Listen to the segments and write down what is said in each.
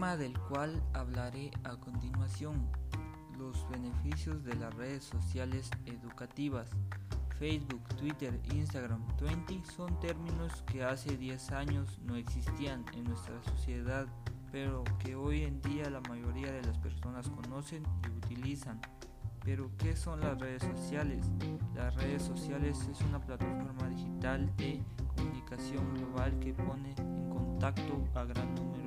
del cual hablaré a continuación, los beneficios de las redes sociales educativas. Facebook, Twitter, Instagram, 20 son términos que hace 10 años no existían en nuestra sociedad, pero que hoy en día la mayoría de las personas conocen y utilizan. Pero ¿qué son las redes sociales? Las redes sociales es una plataforma digital de comunicación global que pone en contacto a gran número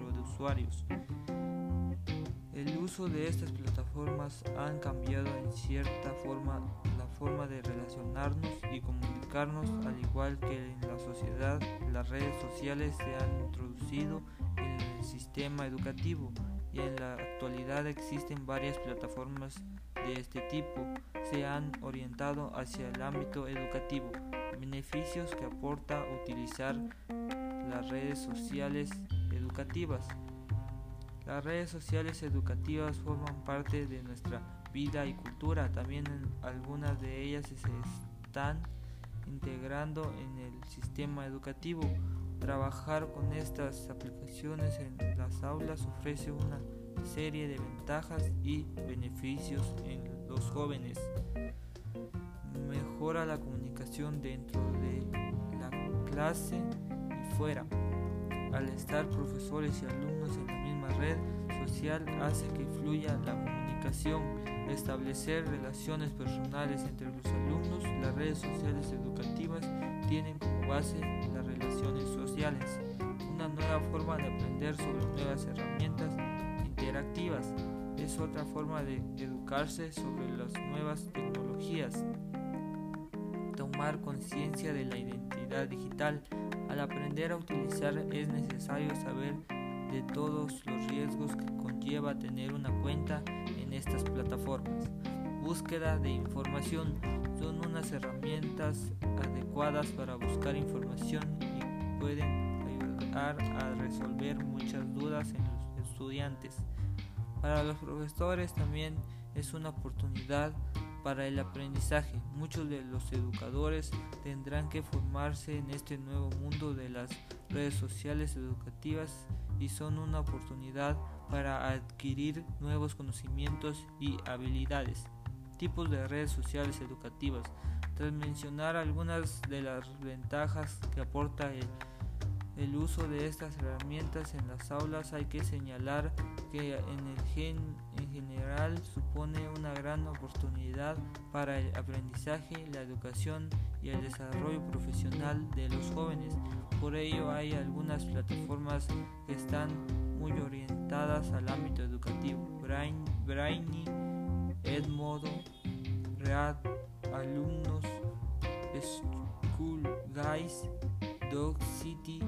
El uso de estas plataformas han cambiado en cierta forma la forma de relacionarnos y comunicarnos, al igual que en la sociedad, las redes sociales se han introducido en el sistema educativo y en la actualidad existen varias plataformas de este tipo. Se han orientado hacia el ámbito educativo. Beneficios que aporta utilizar las redes sociales educativas. Las redes sociales educativas forman parte de nuestra vida y cultura. También algunas de ellas se están integrando en el sistema educativo. Trabajar con estas aplicaciones en las aulas ofrece una serie de ventajas y beneficios en los jóvenes. Mejora la comunicación dentro de la clase y fuera. Al estar profesores y alumnos en la misma red social hace que fluya la comunicación, establecer relaciones personales entre los alumnos. Las redes sociales educativas tienen como base las relaciones sociales, una nueva forma de aprender sobre nuevas herramientas interactivas. Es otra forma de educarse sobre las nuevas tecnologías. Tomar conciencia de la identidad digital al aprender a utilizar es necesario saber de todos los riesgos que conlleva tener una cuenta en estas plataformas. Búsqueda de información son unas herramientas adecuadas para buscar información y pueden ayudar a resolver muchas dudas en los estudiantes. Para los profesores también es una oportunidad para el aprendizaje. Muchos de los educadores tendrán que formarse en este nuevo mundo de las redes sociales educativas y son una oportunidad para adquirir nuevos conocimientos y habilidades. Tipos de redes sociales educativas. Tras mencionar algunas de las ventajas que aporta el, el uso de estas herramientas en las aulas, hay que señalar que en general supone una gran oportunidad para el aprendizaje, la educación y el desarrollo profesional de los jóvenes. Por ello hay algunas plataformas que están muy orientadas al ámbito educativo. Brain, Brainy, Edmodo, Read, Alumnos, School Guys, Dog City.